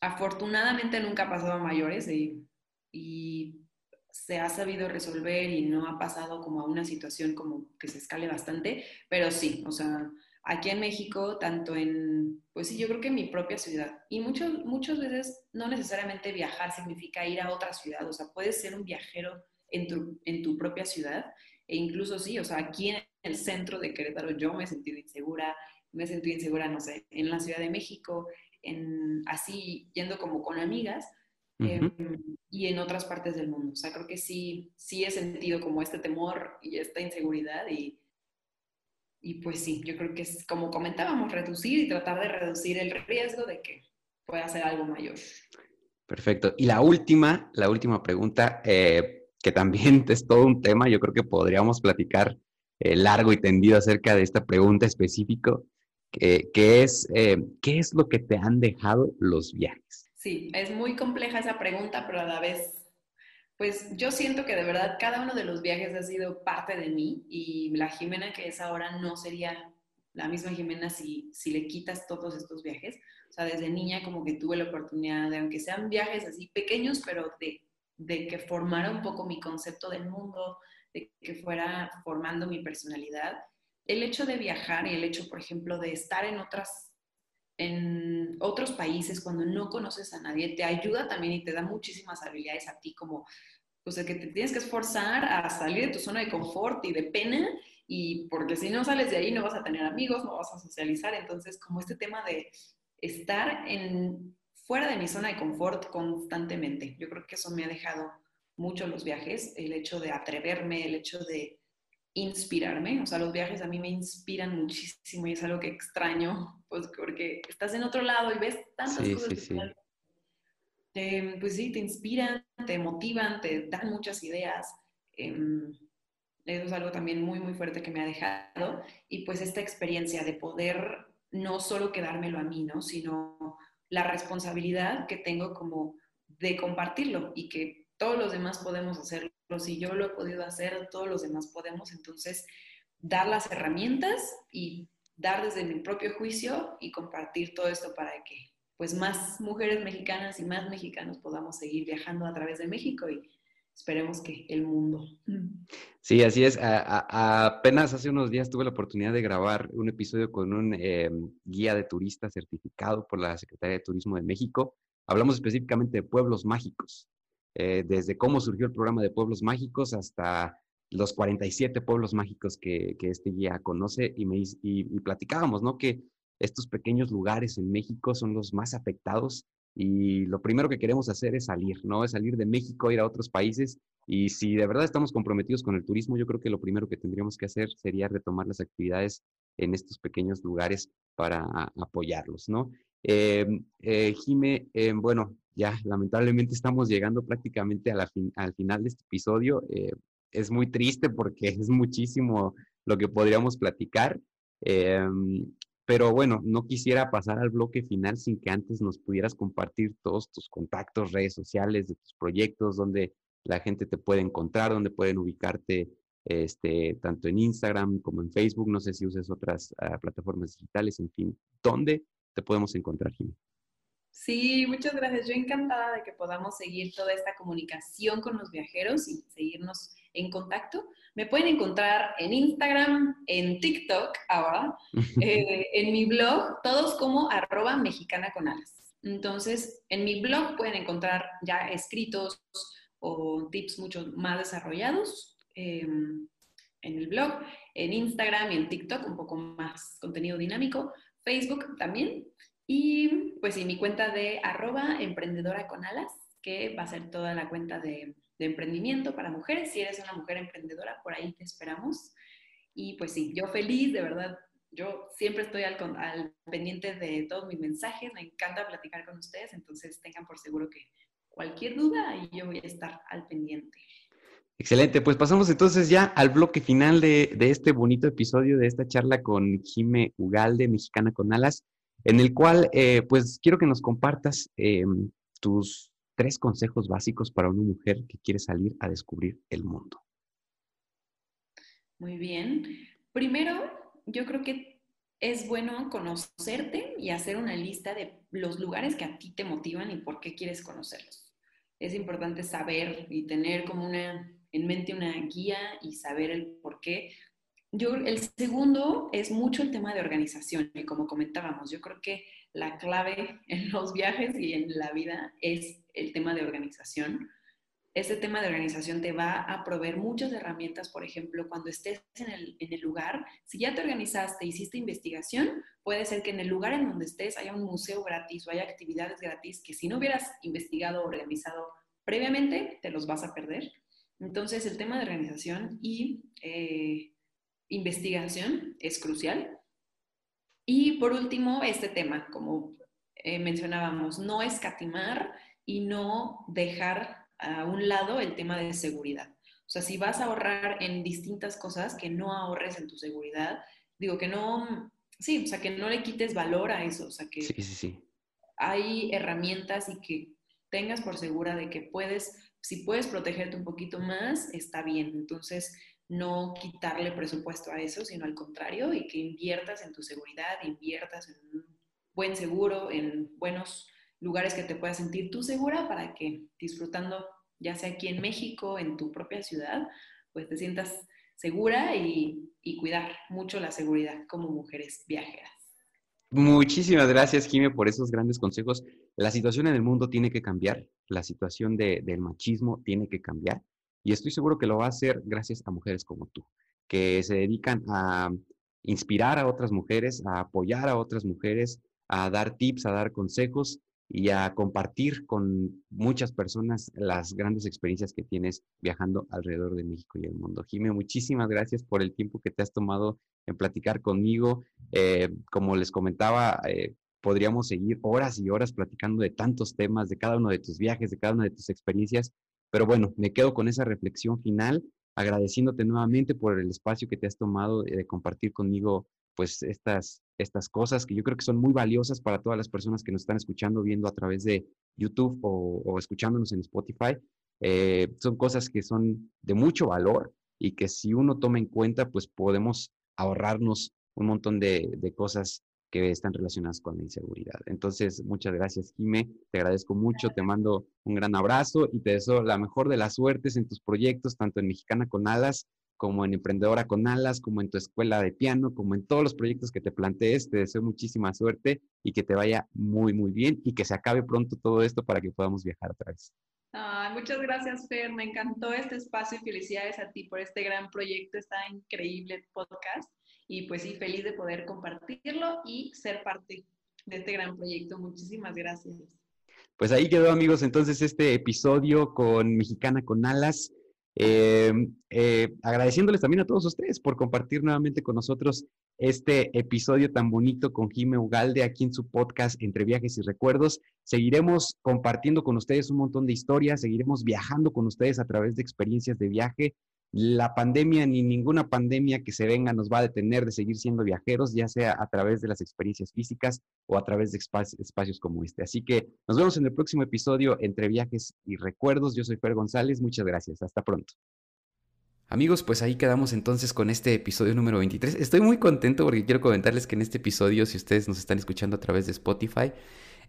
afortunadamente nunca ha pasado a mayores y, y se ha sabido resolver y no ha pasado como a una situación como que se escale bastante, pero sí, o sea, aquí en México, tanto en, pues sí, yo creo que en mi propia ciudad. Y muchos, muchas veces no necesariamente viajar significa ir a otra ciudad, o sea, puedes ser un viajero en tu, en tu propia ciudad. E incluso sí, o sea, aquí en el centro de Querétaro yo me he sentido insegura, me he sentido insegura, no sé, en la Ciudad de México, en, así yendo como con amigas. Em, y en otras partes del mundo. O sea, creo que sí, sí he sentido como este temor y esta inseguridad y, y pues sí, yo creo que es como comentábamos, reducir y tratar de reducir el riesgo de que pueda ser algo mayor. Perfecto. Y la última, la última pregunta, eh, que también es todo un tema, yo creo que podríamos platicar eh, largo y tendido acerca de esta pregunta específica, que, es, eh, ¿qué es lo que te han dejado los viajes? Sí, es muy compleja esa pregunta, pero a la vez pues yo siento que de verdad cada uno de los viajes ha sido parte de mí y la Jimena que es ahora no sería la misma Jimena si, si le quitas todos estos viajes. O sea, desde niña como que tuve la oportunidad de, aunque sean viajes así pequeños, pero de, de que formara un poco mi concepto del mundo, de que fuera formando mi personalidad. El hecho de viajar y el hecho, por ejemplo, de estar en otras en otros países cuando no conoces a nadie, te ayuda también y te da muchísimas habilidades a ti, como pues que te tienes que esforzar a salir de tu zona de confort y de pena, y porque si no sales de ahí no vas a tener amigos, no vas a socializar, entonces como este tema de estar en, fuera de mi zona de confort constantemente, yo creo que eso me ha dejado mucho los viajes, el hecho de atreverme, el hecho de inspirarme, o sea, los viajes a mí me inspiran muchísimo y es algo que extraño, pues porque estás en otro lado y ves tantas cosas. pues sí, te inspiran, te motivan, te dan muchas ideas. Em, eso es algo también muy, muy fuerte que me ha dejado. Y pues esta experiencia de poder no solo quedármelo a mí, ¿no? Sino la responsabilidad que tengo como de compartirlo y que todos los demás podemos hacerlo si yo lo he podido hacer, todos los demás podemos, entonces dar las herramientas y dar desde mi propio juicio y compartir todo esto para que pues más mujeres mexicanas y más mexicanos podamos seguir viajando a través de México y esperemos que el mundo. Sí, así es. apenas hace unos días tuve la oportunidad de grabar un episodio con un eh, guía de turistas certificado por la Secretaría de Turismo de México. Hablamos específicamente de pueblos mágicos. Eh, desde cómo surgió el programa de Pueblos Mágicos hasta los 47 pueblos mágicos que, este guía conoce y, me, y, platicábamos, ¿no? Que estos pequeños lugares en México son los más afectados y lo primero que queremos hacer es salir, ¿no? Es salir de México, ir a otros países y si de verdad estamos comprometidos con el turismo, yo creo que lo primero que tendríamos que hacer sería retomar las actividades en estos pequeños lugares para apoyarlos, ¿no? Eh, eh, Jime, eh, bueno, ya lamentablemente estamos llegando prácticamente al final de este episodio. Eh, es muy triste porque es muchísimo lo que podríamos platicar. Em, pero bueno, no quisiera pasar al bloque final sin que antes nos pudieras compartir todos tus contactos, redes sociales de tus proyectos, donde la gente te puede encontrar, donde pueden ubicarte este, tanto en Instagram como en Facebook. No sé si uses otras ah, plataformas digitales, en fin, ¿dónde te podemos encontrar, Jimmy? Sí, muchas gracias. Yo encantada de que podamos seguir toda esta comunicación con los viajeros y seguirnos en contacto. Me pueden encontrar en Instagram, en TikTok ahora, eh, en mi blog, todos como arroba mexicana con alas. Entonces, en mi blog pueden encontrar ya escritos o tips mucho más desarrollados em, en el blog, en Instagram y en TikTok, un poco más contenido dinámico, Facebook también. Y pues sí, mi cuenta de arroba emprendedora con alas, que va a ser toda la cuenta de, emprendimiento para mujeres. Si eres una mujer emprendedora, por ahí te esperamos. Y pues sí, yo feliz, de verdad, yo siempre estoy al, pendiente de todos mis mensajes, me encanta platicar con ustedes, entonces tengan por seguro que cualquier duda yo voy a estar al pendiente. Excelente, pues pasamos entonces ya al bloque final de, de este bonito episodio de esta charla con Jime Ugalde, mexicana con alas en el cual eh, pues quiero que nos compartas em, tus tres consejos básicos para una mujer que quiere salir a descubrir el mundo. Muy bien. Primero, yo creo que es bueno conocerte y hacer una lista de los lugares que a ti te motivan y por qué quieres conocerlos. Es importante saber y tener como una en mente una guía y saber el por qué. Yo, el segundo es mucho el tema de organización y como comentábamos, yo creo que la clave en los viajes y en la vida es el tema de organización este tema de organización te va a proveer muchas herramientas, por ejemplo, cuando estés en el, lugar, si ya te organizaste, hiciste investigación, puede ser que en el lugar en donde estés haya un museo gratis o haya actividades gratis que si no hubieras investigado o organizado previamente, te los vas a perder. Entonces, el tema de organización y eh, investigación es crucial. Y por último, este tema, como eh, mencionábamos, no escatimar y no dejar a un lado el tema de seguridad. O sea, si vas a ahorrar en distintas cosas, que no ahorres en tu seguridad. Digo que no, sí, o sea, que no le quites valor a eso. O sea, que sí, sí, sí. hay herramientas y que tengas por segura de que puedes, si puedes protegerte un poquito más, está bien. Entonces, no quitarle presupuesto a eso, sino al contrario, y que inviertas en tu seguridad, inviertas en un buen seguro, en buenos lugares que te puedas sentir tú segura para que disfrutando, ya sea aquí en México, en tu propia ciudad, pues te sientas segura y, cuidar mucho la seguridad como mujeres viajeras. Muchísimas gracias, Jime, por esos grandes consejos. La situación en el mundo tiene que cambiar, la situación de, del machismo tiene que cambiar y estoy seguro que lo va a hacer gracias a mujeres como tú, que se dedican a inspirar a otras mujeres, a apoyar a otras mujeres, a dar tips, a dar consejos y a compartir con muchas personas las grandes experiencias que tienes viajando alrededor de México y el mundo. Jimé, muchísimas gracias por el tiempo que te has tomado en platicar conmigo. Eh, como les comentaba, eh, podríamos seguir horas y horas platicando de tantos temas, de cada uno de tus viajes, de cada una de tus experiencias, pero bueno, me quedo con esa reflexión final, agradeciéndote nuevamente por el espacio que te has tomado de compartir conmigo pues estas, estas cosas que yo creo que son muy valiosas para todas las personas que nos están escuchando, viendo a través de YouTube o, escuchándonos en Spotify. Eh, son cosas que son de mucho valor y que si uno toma en cuenta, pues podemos ahorrarnos un montón de cosas que están relacionadas con la inseguridad. Entonces, muchas gracias, Jime. Te agradezco mucho, te mando un gran abrazo y te deseo la mejor de las suertes en tus proyectos, tanto en Mexicana con Alas como en Emprendedora con Alas, como en tu escuela de piano, como en todos los proyectos que te plantees. Te deseo muchísima suerte y que te vaya muy, muy bien y que se acabe pronto todo esto para que podamos viajar otra vez. muchas gracias, Fer. Me encantó este espacio y felicidades a ti por este gran proyecto. Está increíble podcast. Y pues sí, feliz de poder compartirlo y ser parte de este gran proyecto. Muchísimas gracias. Pues ahí quedó, amigos, entonces este episodio con Mexicana con Alas. Eh, eh, agradeciéndoles también a todos ustedes por compartir nuevamente con nosotros este episodio tan bonito con Jime Ugalde aquí en su podcast Entre Viajes y Recuerdos. Seguiremos compartiendo con ustedes un montón de historias, seguiremos viajando con ustedes a través de experiencias de viaje la pandemia ni ninguna pandemia que se venga nos va a detener de seguir siendo viajeros, ya sea a través de las experiencias físicas o a través de espacios como este. Así que nos vemos en el próximo episodio entre viajes y recuerdos. Yo soy Fer González, muchas gracias, hasta pronto. Amigos, pues ahí quedamos entonces con este episodio número 23. Estoy muy contento porque quiero comentarles que en este episodio, si ustedes nos están escuchando a través de Spotify,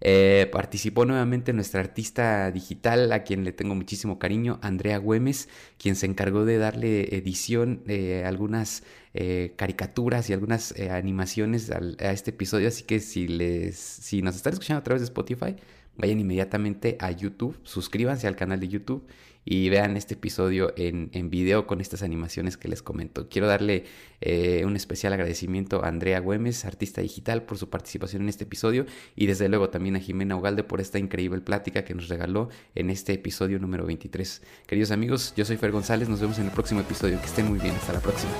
eh, participó nuevamente nuestra artista digital, a quien le tengo muchísimo cariño, Andrea Güemes, quien se encargó de darle edición algunas eh, caricaturas y algunas eh, animaciones a este episodio. Así que si, les, si nos están escuchando a través de Spotify, vayan inmediatamente a YouTube, suscríbanse al canal de YouTube y vean este episodio en, en video con estas animaciones que les comento. Quiero darle eh, un especial agradecimiento a Andrea Güemes, artista digital, por su participación en este episodio y desde luego también a Jimena Ugalde por esta increíble plática que nos regaló en este episodio número 23. Queridos amigos, yo soy Fer González, nos vemos en el próximo episodio. Que estén muy bien, hasta la próxima.